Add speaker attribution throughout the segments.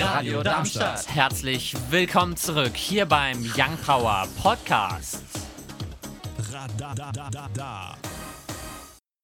Speaker 1: Radio Darmstadt. Herzlich willkommen zurück hier beim Young Power Podcast.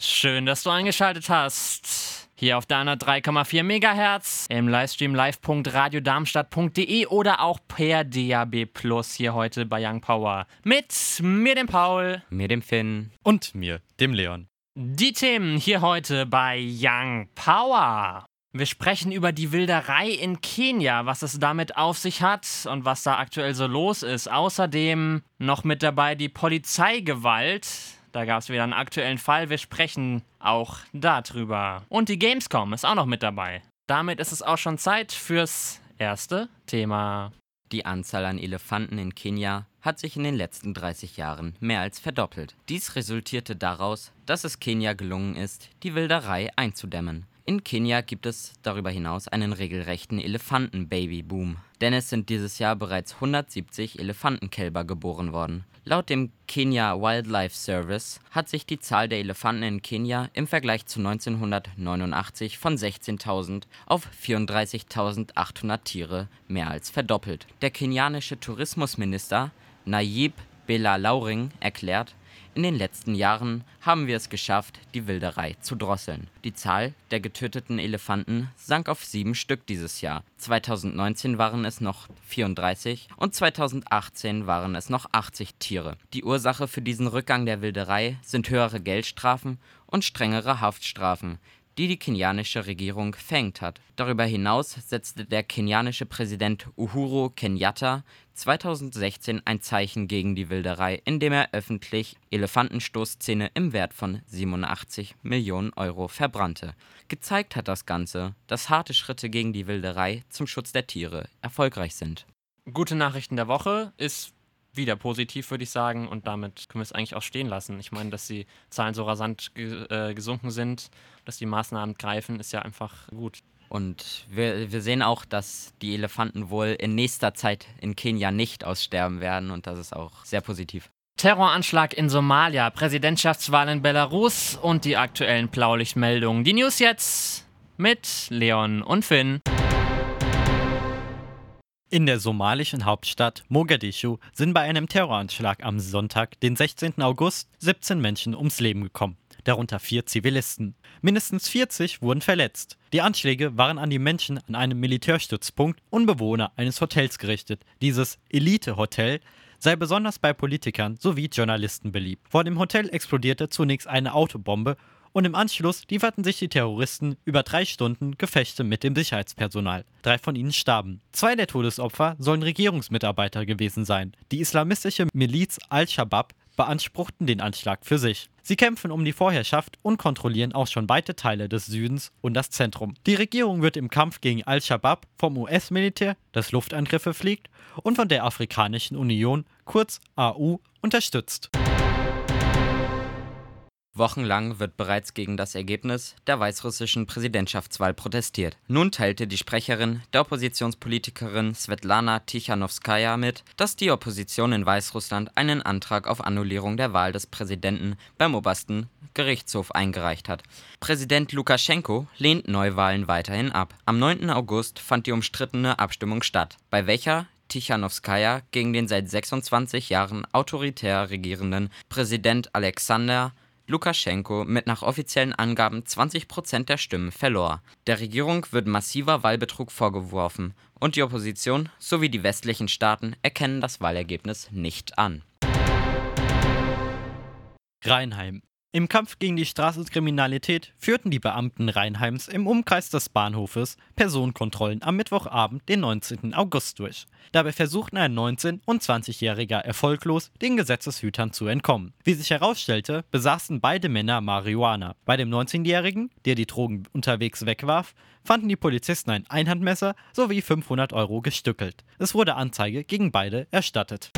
Speaker 1: Schön, dass du eingeschaltet hast. Hier auf deiner 3,4 MHz im Livestream live.radiodarmstadt.de oder auch per DAB Plus hier heute bei Young Power. Mit mir, dem Paul.
Speaker 2: Mir, dem Finn.
Speaker 3: Und mir, dem Leon.
Speaker 1: Die Themen hier heute bei Young Power. Wir sprechen über die Wilderei in Kenia, was es damit auf sich hat und was da aktuell so los ist. Außerdem noch mit dabei die Polizeigewalt. Da gab es wieder einen aktuellen Fall. Wir sprechen auch darüber. Und die Gamescom ist auch noch mit dabei. Damit ist es auch schon Zeit fürs erste Thema.
Speaker 2: Die Anzahl an Elefanten in Kenia hat sich in den letzten 30 Jahren mehr als verdoppelt. Dies resultierte daraus, dass es Kenia gelungen ist, die Wilderei einzudämmen. In Kenia gibt es darüber hinaus einen regelrechten Elefanten-Baby-Boom, denn es sind dieses Jahr bereits 170 Elefantenkälber geboren worden. Laut dem Kenya Wildlife Service hat sich die Zahl der Elefanten in Kenia im Vergleich zu 1989 von 16.000 auf 34.800 Tiere mehr als verdoppelt. Der kenianische Tourismusminister Nayib Bellalauring erklärt, in den letzten Jahren haben wir es geschafft, die Wilderei zu drosseln. Die Zahl der getöteten Elefanten sank auf sieben Stück dieses Jahr. 2019 waren es noch 34 und 2018 waren es noch 80 Tiere. Die Ursache für diesen Rückgang der Wilderei sind höhere Geldstrafen und strengere Haftstrafen, die die kenianische Regierung verhängt hat. Darüber hinaus setzte der kenianische Präsident Uhuru Kenyatta 2016 ein Zeichen gegen die Wilderei, indem er öffentlich Elefantenstoßzähne im Wert von 87 Millionen Euro verbrannte. Gezeigt hat das Ganze, dass harte Schritte gegen die Wilderei zum Schutz der Tiere erfolgreich sind.
Speaker 1: Gute Nachrichten der Woche ist wieder positiv, würde ich sagen. Und damit können wir es eigentlich auch stehen lassen. Ich meine, dass die Zahlen so rasant ge äh, gesunken sind, dass die Maßnahmen greifen, ist ja einfach gut.
Speaker 2: Und wir, wir sehen auch, dass die Elefanten wohl in nächster Zeit in Kenia nicht aussterben werden. Und das ist auch sehr positiv.
Speaker 1: Terroranschlag in Somalia, Präsidentschaftswahl in Belarus und die aktuellen Blaulichtmeldungen. Die News jetzt mit Leon und Finn.
Speaker 3: In der somalischen Hauptstadt Mogadischu sind bei einem Terroranschlag am Sonntag, den 16. August, 17 Menschen ums Leben gekommen, darunter vier Zivilisten. Mindestens 40 wurden verletzt. Die Anschläge waren an die Menschen an einem Militärstützpunkt und Bewohner eines Hotels gerichtet. Dieses Elite-Hotel sei besonders bei Politikern sowie Journalisten beliebt. Vor dem Hotel explodierte zunächst eine Autobombe und im Anschluss lieferten sich die Terroristen über drei Stunden Gefechte mit dem Sicherheitspersonal. Drei von ihnen starben. Zwei der Todesopfer sollen Regierungsmitarbeiter gewesen sein. Die islamistische Miliz Al-Shabaab beanspruchten den Anschlag für sich. Sie kämpfen um die Vorherrschaft und kontrollieren auch schon weite Teile des Südens und das Zentrum. Die Regierung wird im Kampf gegen Al-Shabaab vom US-Militär, das Luftangriffe fliegt, und von der Afrikanischen Union, kurz AU, unterstützt.
Speaker 2: Wochenlang wird bereits gegen das Ergebnis der weißrussischen Präsidentschaftswahl protestiert. Nun teilte die Sprecherin der Oppositionspolitikerin Svetlana Tichanowskaja mit, dass die Opposition in Weißrussland einen Antrag auf Annullierung der Wahl des Präsidenten beim obersten Gerichtshof eingereicht hat. Präsident Lukaschenko lehnt Neuwahlen weiterhin ab. Am 9. August fand die umstrittene Abstimmung statt, bei welcher Tichanowskaja gegen den seit 26 Jahren autoritär regierenden Präsident Alexander Lukaschenko mit nach offiziellen Angaben 20 Prozent der Stimmen verlor. Der Regierung wird massiver Wahlbetrug vorgeworfen und die Opposition sowie die westlichen Staaten erkennen das Wahlergebnis nicht an.
Speaker 3: Rheinheim im Kampf gegen die Straßenkriminalität führten die Beamten Rheinheims im Umkreis des Bahnhofes Personenkontrollen am Mittwochabend, den 19. August durch. Dabei versuchten ein 19- und 20-Jähriger erfolglos, den Gesetzeshütern zu entkommen. Wie sich herausstellte, besaßen beide Männer Marihuana. Bei dem 19-Jährigen, der die Drogen unterwegs wegwarf, fanden die Polizisten ein Einhandmesser sowie 500 Euro gestückelt. Es wurde Anzeige gegen beide erstattet.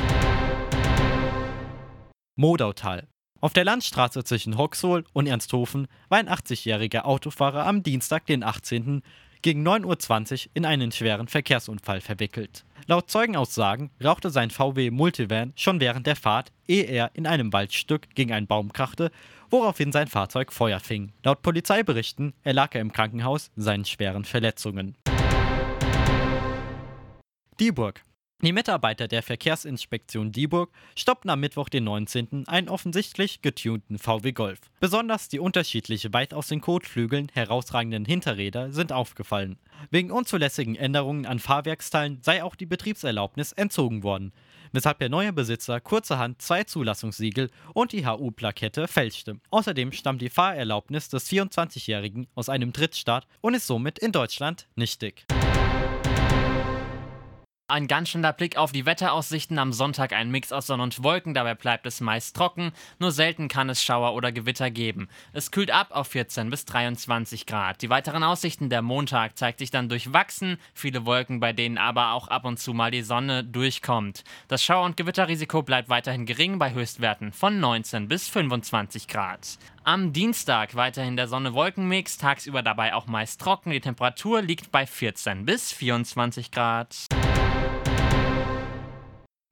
Speaker 3: Modautal. Auf der Landstraße zwischen Hoxhol und Ernsthofen war ein 80-jähriger Autofahrer am Dienstag, den 18. gegen 9.20 Uhr in einen schweren Verkehrsunfall verwickelt. Laut Zeugenaussagen rauchte sein VW Multivan schon während der Fahrt, ehe er in einem Waldstück gegen einen Baum krachte, woraufhin sein Fahrzeug Feuer fing. Laut Polizeiberichten erlag er im Krankenhaus seinen schweren Verletzungen. Dieburg. Die Mitarbeiter der Verkehrsinspektion Dieburg stoppten am Mittwoch, den 19. einen offensichtlich getunten VW Golf. Besonders die unterschiedliche weit aus den Kotflügeln herausragenden Hinterräder sind aufgefallen. Wegen unzulässigen Änderungen an Fahrwerksteilen sei auch die Betriebserlaubnis entzogen worden, weshalb der neue Besitzer kurzerhand zwei Zulassungssiegel und die HU-Plakette fälschte. Außerdem stammt die Fahrerlaubnis des 24-Jährigen aus einem Drittstaat und ist somit in Deutschland nichtig.
Speaker 1: Ein ganz schöner Blick auf die Wetteraussichten am Sonntag, ein Mix aus Sonne und Wolken, dabei bleibt es meist trocken, nur selten kann es Schauer oder Gewitter geben. Es kühlt ab auf 14 bis 23 Grad. Die weiteren Aussichten der Montag zeigt sich dann durchwachsen, viele Wolken, bei denen aber auch ab und zu mal die Sonne durchkommt. Das Schauer- und Gewitterrisiko bleibt weiterhin gering bei Höchstwerten von 19 bis 25 Grad. Am Dienstag weiterhin der Sonne-Wolken-Mix, tagsüber dabei auch meist trocken. Die Temperatur liegt bei 14 bis 24 Grad.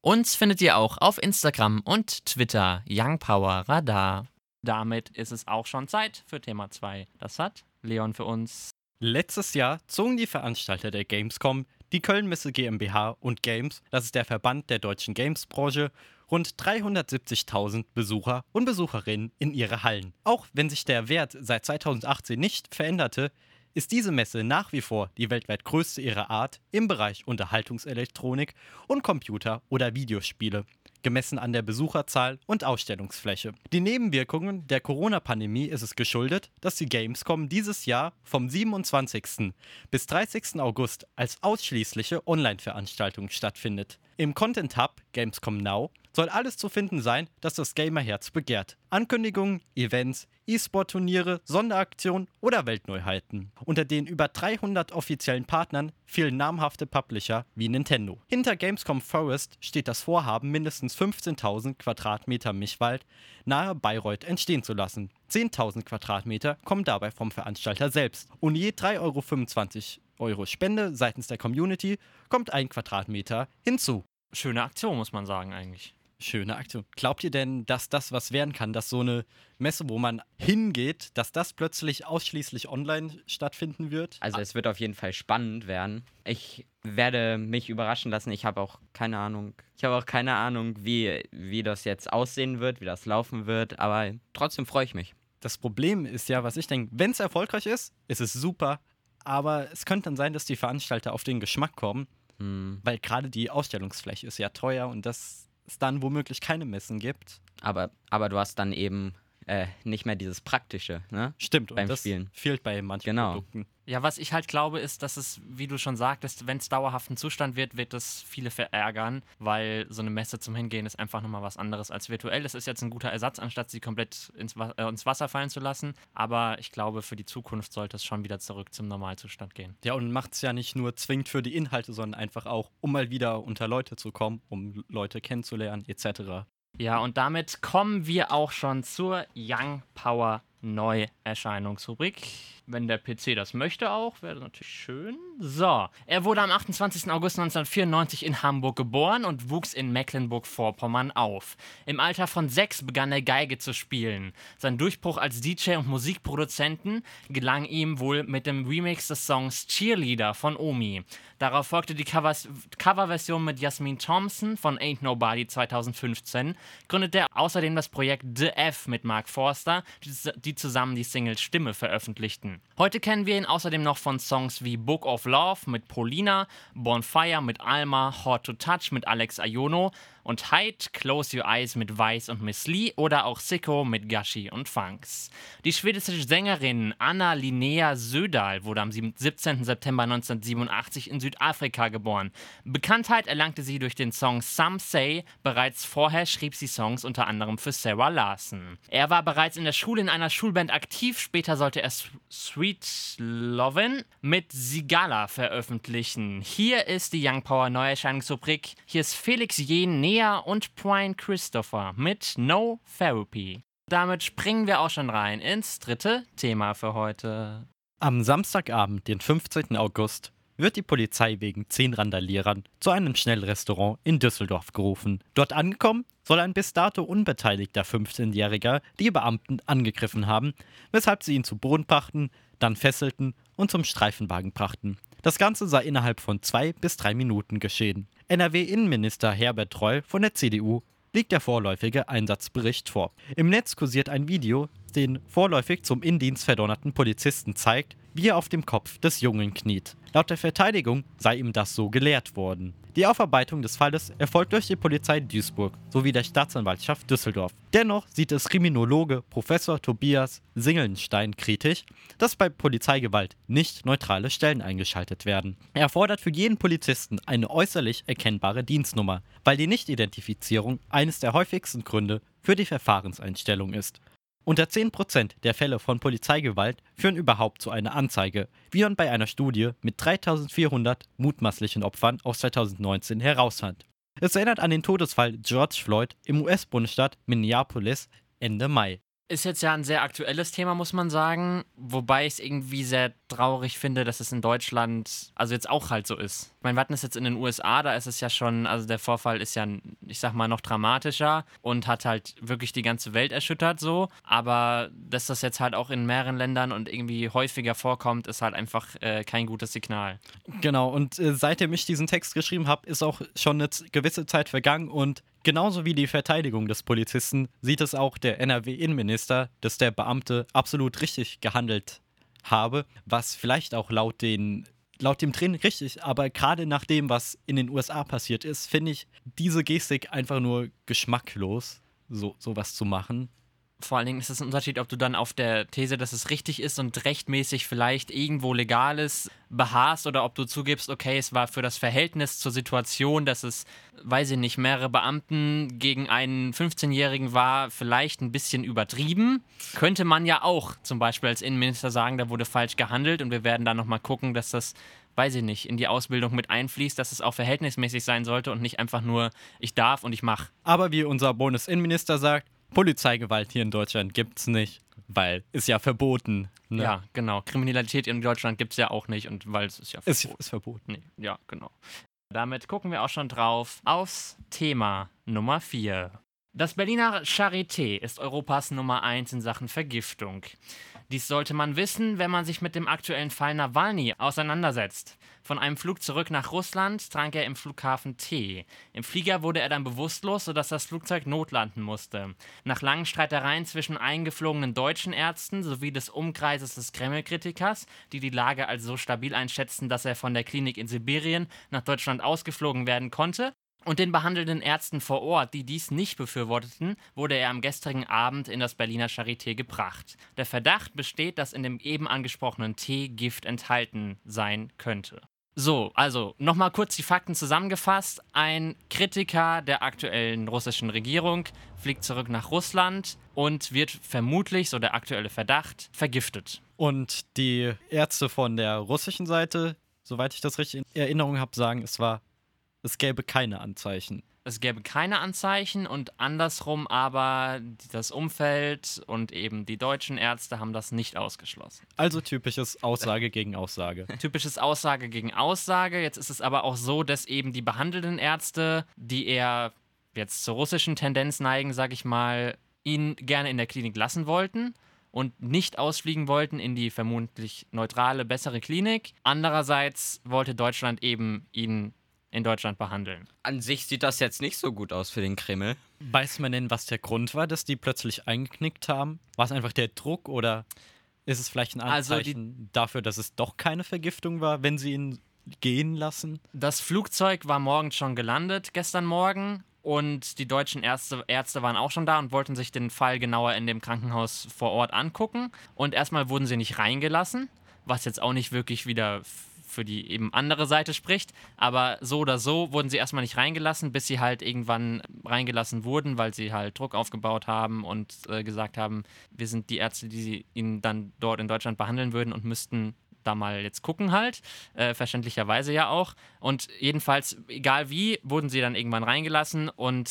Speaker 1: Uns findet ihr auch auf Instagram und Twitter Young Power Radar. Damit ist es auch schon Zeit für Thema 2. Das hat Leon für uns.
Speaker 3: Letztes Jahr zogen die Veranstalter der Gamescom, die Köln-Messe GmbH und Games, das ist der Verband der deutschen Games-Branche, rund 370.000 Besucher und Besucherinnen in ihre Hallen. Auch wenn sich der Wert seit 2018 nicht veränderte, ist diese Messe nach wie vor die weltweit größte ihrer Art im Bereich Unterhaltungselektronik und Computer- oder Videospiele, gemessen an der Besucherzahl und Ausstellungsfläche. Die Nebenwirkungen der Corona-Pandemie ist es geschuldet, dass die Gamescom dieses Jahr vom 27. bis 30. August als ausschließliche Online-Veranstaltung stattfindet. Im Content Hub Gamescom Now soll alles zu finden sein, das das Gamerherz begehrt. Ankündigungen, Events, E-Sport-Turniere, Sonderaktionen oder Weltneuheiten. Unter den über 300 offiziellen Partnern fehlen namhafte Publisher wie Nintendo. Hinter Gamescom Forest steht das Vorhaben, mindestens 15.000 Quadratmeter Mischwald nahe Bayreuth entstehen zu lassen. 10.000 Quadratmeter kommen dabei vom Veranstalter selbst. Und je 3,25 Euro Euro Spende seitens der Community kommt ein Quadratmeter hinzu.
Speaker 1: Schöne Aktion, muss man sagen, eigentlich.
Speaker 3: Schöne Aktion. Glaubt ihr denn, dass das was werden kann, dass so eine Messe, wo man hingeht, dass das plötzlich ausschließlich online stattfinden wird?
Speaker 2: Also es wird auf jeden Fall spannend werden. Ich werde mich überraschen lassen. Ich habe auch keine Ahnung. Ich habe auch keine Ahnung, wie, wie das jetzt aussehen wird, wie das laufen wird. Aber trotzdem freue ich mich.
Speaker 3: Das Problem ist ja, was ich denke, wenn es erfolgreich ist, ist es super. Aber es könnte dann sein, dass die Veranstalter auf den Geschmack kommen, hm. weil gerade die Ausstellungsfläche ist ja teuer und dass es dann womöglich keine Messen gibt.
Speaker 2: Aber, aber du hast dann eben äh, nicht mehr dieses Praktische, ne?
Speaker 3: Stimmt, beim und das Spielen. fehlt bei manchen genau. Produkten.
Speaker 1: Ja, was ich halt glaube, ist, dass es, wie du schon sagtest, wenn es dauerhaften Zustand wird, wird es viele verärgern, weil so eine Messe zum Hingehen ist einfach nochmal was anderes als virtuell. Es ist jetzt ein guter Ersatz, anstatt sie komplett ins, äh, ins Wasser fallen zu lassen. Aber ich glaube, für die Zukunft sollte es schon wieder zurück zum Normalzustand gehen.
Speaker 3: Ja, und macht es ja nicht nur zwingend für die Inhalte, sondern einfach auch, um mal wieder unter Leute zu kommen, um Leute kennenzulernen, etc.
Speaker 1: Ja, und damit kommen wir auch schon zur Young Power Neuerscheinungsrubrik. Wenn der PC das möchte auch, wäre das natürlich schön. So, er wurde am 28. August 1994 in Hamburg geboren und wuchs in Mecklenburg-Vorpommern auf. Im Alter von sechs begann er Geige zu spielen. Sein Durchbruch als DJ und Musikproduzenten gelang ihm wohl mit dem Remix des Songs Cheerleader von Omi. Darauf folgte die Coverversion mit Jasmin Thompson von Ain't Nobody 2015. Gründete er außerdem das Projekt The F mit Mark Forster, die zusammen die Single Stimme veröffentlichten. Heute kennen wir ihn außerdem noch von Songs wie Book of Love mit Polina, Bonfire mit Alma, Hot to Touch mit Alex Ayono, und Hide, Close Your Eyes mit Weiss und Miss Lee oder auch Sicko mit Gashi und Funks. Die schwedische Sängerin Anna Linnea Södal wurde am 17. September 1987 in Südafrika geboren. Bekanntheit erlangte sie durch den Song Some Say, bereits vorher schrieb sie Songs unter anderem für Sarah Larson. Er war bereits in der Schule in einer Schulband aktiv, später sollte er Sweet Lovin' mit Sigala veröffentlichen. Hier ist die Young Power Neuerscheinungsrubrik. Hier ist Felix Jen Nea und Brian Christopher mit No Therapy. Damit springen wir auch schon rein ins dritte Thema für heute.
Speaker 3: Am Samstagabend, den 15. August, wird die Polizei wegen zehn Randalierern zu einem Schnellrestaurant in Düsseldorf gerufen. Dort angekommen soll ein bis dato unbeteiligter 15-Jähriger die Beamten angegriffen haben, weshalb sie ihn zu Boden brachten, dann fesselten und zum Streifenwagen brachten. Das Ganze sei innerhalb von zwei bis drei Minuten geschehen. NRW-Innenminister Herbert Reul von der CDU liegt der vorläufige Einsatzbericht vor. Im Netz kursiert ein Video, den vorläufig zum Indienst verdonnerten Polizisten zeigt, wie er auf dem Kopf des Jungen kniet. Laut der Verteidigung sei ihm das so gelehrt worden. Die Aufarbeitung des Falles erfolgt durch die Polizei Duisburg sowie der Staatsanwaltschaft Düsseldorf. Dennoch sieht es Kriminologe Professor Tobias Singelnstein kritisch, dass bei Polizeigewalt nicht neutrale Stellen eingeschaltet werden. Er fordert für jeden Polizisten eine äußerlich erkennbare Dienstnummer, weil die Nichtidentifizierung eines der häufigsten Gründe für die Verfahrenseinstellung ist. Unter 10% der Fälle von Polizeigewalt führen überhaupt zu einer Anzeige, wie man bei einer Studie mit 3400 mutmaßlichen Opfern aus 2019 herausfand. Es erinnert an den Todesfall George Floyd im US-Bundesstaat Minneapolis Ende Mai.
Speaker 1: Ist jetzt ja ein sehr aktuelles Thema, muss man sagen. Wobei ich es irgendwie sehr traurig finde, dass es in Deutschland also jetzt auch halt so ist. Ich meine, wir hatten es jetzt in den USA, da ist es ja schon, also der Vorfall ist ja, ich sag mal, noch dramatischer und hat halt wirklich die ganze Welt erschüttert so. Aber dass das jetzt halt auch in mehreren Ländern und irgendwie häufiger vorkommt, ist halt einfach äh, kein gutes Signal.
Speaker 3: Genau, und äh, seitdem ich diesen Text geschrieben habe, ist auch schon eine gewisse Zeit vergangen und Genauso wie die Verteidigung des Polizisten sieht es auch der NRW-Innenminister, dass der Beamte absolut richtig gehandelt habe, was vielleicht auch laut, den, laut dem Training richtig, aber gerade nach dem, was in den USA passiert ist, finde ich diese Gestik einfach nur geschmacklos, so sowas zu machen.
Speaker 1: Vor allen Dingen ist es ein Unterschied, ob du dann auf der These, dass es richtig ist und rechtmäßig vielleicht irgendwo legal ist, beharrst oder ob du zugibst, okay, es war für das Verhältnis zur Situation, dass es, weiß ich nicht, mehrere Beamten gegen einen 15-Jährigen war, vielleicht ein bisschen übertrieben. Könnte man ja auch zum Beispiel als Innenminister sagen, da wurde falsch gehandelt und wir werden dann nochmal gucken, dass das weiß ich nicht, in die Ausbildung mit einfließt, dass es auch verhältnismäßig sein sollte und nicht einfach nur, ich darf und ich mache.
Speaker 3: Aber wie unser Bundesinnenminister sagt, Polizeigewalt hier in Deutschland gibt es nicht, weil ist ja verboten.
Speaker 1: Ne? Ja, genau. Kriminalität in Deutschland gibt es ja auch nicht und weil es ist ja
Speaker 3: verboten. Ist, ist verboten.
Speaker 1: Nee, ja, genau. Damit gucken wir auch schon drauf aufs Thema Nummer 4. Das Berliner Charité ist Europas Nummer 1 in Sachen Vergiftung. Dies sollte man wissen, wenn man sich mit dem aktuellen Fall Nawalny auseinandersetzt. Von einem Flug zurück nach Russland trank er im Flughafen Tee. Im Flieger wurde er dann bewusstlos, sodass das Flugzeug notlanden musste. Nach langen Streitereien zwischen eingeflogenen deutschen Ärzten sowie des Umkreises des Kreml-Kritikers, die die Lage als so stabil einschätzten, dass er von der Klinik in Sibirien nach Deutschland ausgeflogen werden konnte, und den behandelnden Ärzten vor Ort, die dies nicht befürworteten, wurde er am gestrigen Abend in das Berliner Charité gebracht. Der Verdacht besteht, dass in dem eben angesprochenen Tee Gift enthalten sein könnte. So, also nochmal kurz die Fakten zusammengefasst. Ein Kritiker der aktuellen russischen Regierung fliegt zurück nach Russland und wird vermutlich, so der aktuelle Verdacht, vergiftet.
Speaker 3: Und die Ärzte von der russischen Seite, soweit ich das richtig in Erinnerung habe, sagen, es war, es gäbe keine Anzeichen
Speaker 1: es gäbe keine Anzeichen und andersrum aber das Umfeld und eben die deutschen Ärzte haben das nicht ausgeschlossen.
Speaker 3: Also typisches Aussage gegen Aussage.
Speaker 1: Typisches Aussage gegen Aussage. Jetzt ist es aber auch so, dass eben die behandelnden Ärzte, die eher jetzt zur russischen Tendenz neigen, sage ich mal, ihn gerne in der Klinik lassen wollten und nicht ausfliegen wollten in die vermutlich neutrale, bessere Klinik. Andererseits wollte Deutschland eben ihn in Deutschland behandeln.
Speaker 2: An sich sieht das jetzt nicht so gut aus für den Kreml.
Speaker 3: Weiß man denn, was der Grund war, dass die plötzlich eingeknickt haben? War es einfach der Druck oder ist es vielleicht ein Anzeichen also dafür, dass es doch keine Vergiftung war, wenn sie ihn gehen lassen?
Speaker 1: Das Flugzeug war morgens schon gelandet, gestern Morgen. Und die deutschen Ärzte, Ärzte waren auch schon da und wollten sich den Fall genauer in dem Krankenhaus vor Ort angucken. Und erstmal wurden sie nicht reingelassen, was jetzt auch nicht wirklich wieder für die eben andere Seite spricht. Aber so oder so wurden sie erstmal nicht reingelassen, bis sie halt irgendwann reingelassen wurden, weil sie halt Druck aufgebaut haben und äh, gesagt haben, wir sind die Ärzte, die ihn dann dort in Deutschland behandeln würden und müssten da mal jetzt gucken halt, äh, verständlicherweise ja auch. Und jedenfalls, egal wie, wurden sie dann irgendwann reingelassen und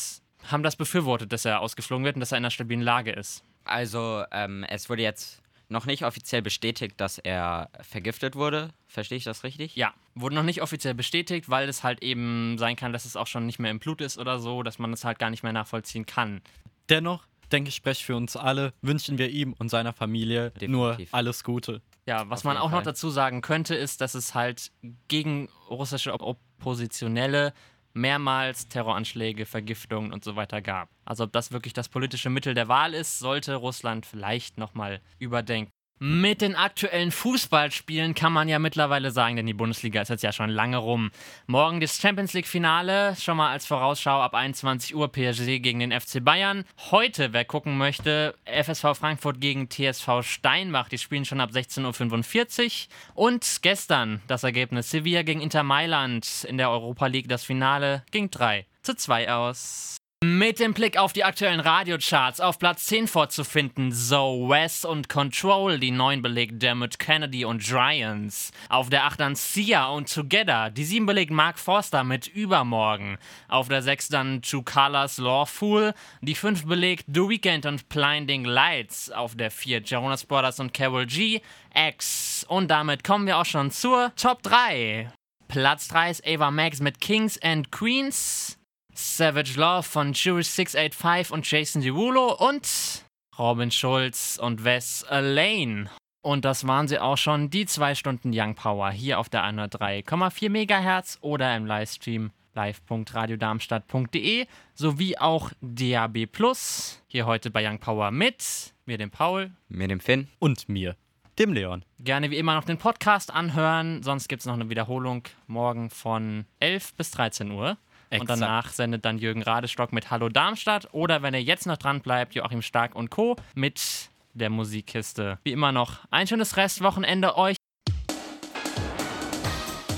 Speaker 1: haben das befürwortet, dass er ausgeflogen wird und dass er in einer stabilen Lage ist.
Speaker 2: Also ähm, es wurde jetzt noch nicht offiziell bestätigt, dass er vergiftet wurde. Verstehe ich das richtig?
Speaker 1: Ja, wurde noch nicht offiziell bestätigt, weil es halt eben sein kann, dass es auch schon nicht mehr im Blut ist oder so, dass man es halt gar nicht mehr nachvollziehen kann.
Speaker 3: Dennoch, denke ich, spreche für uns alle, wünschen wir ihm und seiner Familie Definitiv. nur alles Gute.
Speaker 1: Ja, was
Speaker 2: Auf
Speaker 1: man auch noch
Speaker 2: Fall.
Speaker 1: dazu sagen könnte, ist, dass es halt gegen russische Op Oppositionelle mehrmals Terroranschläge, Vergiftungen und so weiter gab. Also ob das wirklich das politische Mittel der Wahl ist, sollte Russland vielleicht nochmal überdenken. Mit den aktuellen Fußballspielen kann man ja mittlerweile sagen, denn die Bundesliga ist jetzt ja schon lange rum. Morgen das Champions League-Finale, schon mal als Vorausschau ab 21 Uhr PSG gegen den FC Bayern. Heute, wer gucken möchte, FSV Frankfurt gegen TSV Steinbach, die spielen schon ab 16.45 Uhr. Und gestern das Ergebnis Sevilla gegen Inter Mailand in der Europa League, das Finale ging 3 zu 2 aus. Mit dem Blick auf die aktuellen Radiocharts auf Platz 10 vorzufinden Zoe West und Control, die 9 belegt Dermot Kennedy und Giants. Auf der 8 dann Sia und Together, die 7 belegt Mark Forster mit Übermorgen. Auf der 6 dann True Colors Lawful, die 5 belegt The Weeknd und Blinding Lights. Auf der 4 Jonas Brothers und Carol G, X. Und damit kommen wir auch schon zur Top 3. Platz 3 ist Ava Max mit Kings and Queens. Savage Love von Jewish 685 und Jason Derulo und Robin Schulz und Wes Elaine. Und das waren sie auch schon, die zwei Stunden Young Power hier auf der 103,4 MHz oder im Livestream live.radiodarmstadt.de sowie auch DAB Plus. Hier heute bei Young Power mit mir, dem Paul.
Speaker 2: Mit dem Finn.
Speaker 3: Und mir, dem Leon.
Speaker 1: Gerne wie immer noch den Podcast anhören, sonst gibt es noch eine Wiederholung morgen von 11 bis 13 Uhr. Und
Speaker 3: Exakt.
Speaker 1: danach sendet dann Jürgen Radestock mit Hallo Darmstadt oder wenn ihr jetzt noch dran bleibt, Joachim Stark und Co. mit der Musikkiste. Wie immer noch ein schönes Restwochenende euch.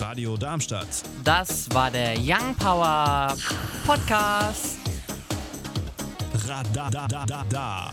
Speaker 4: Radio Darmstadt.
Speaker 1: Das war der Young Power Podcast.
Speaker 4: Radadadada.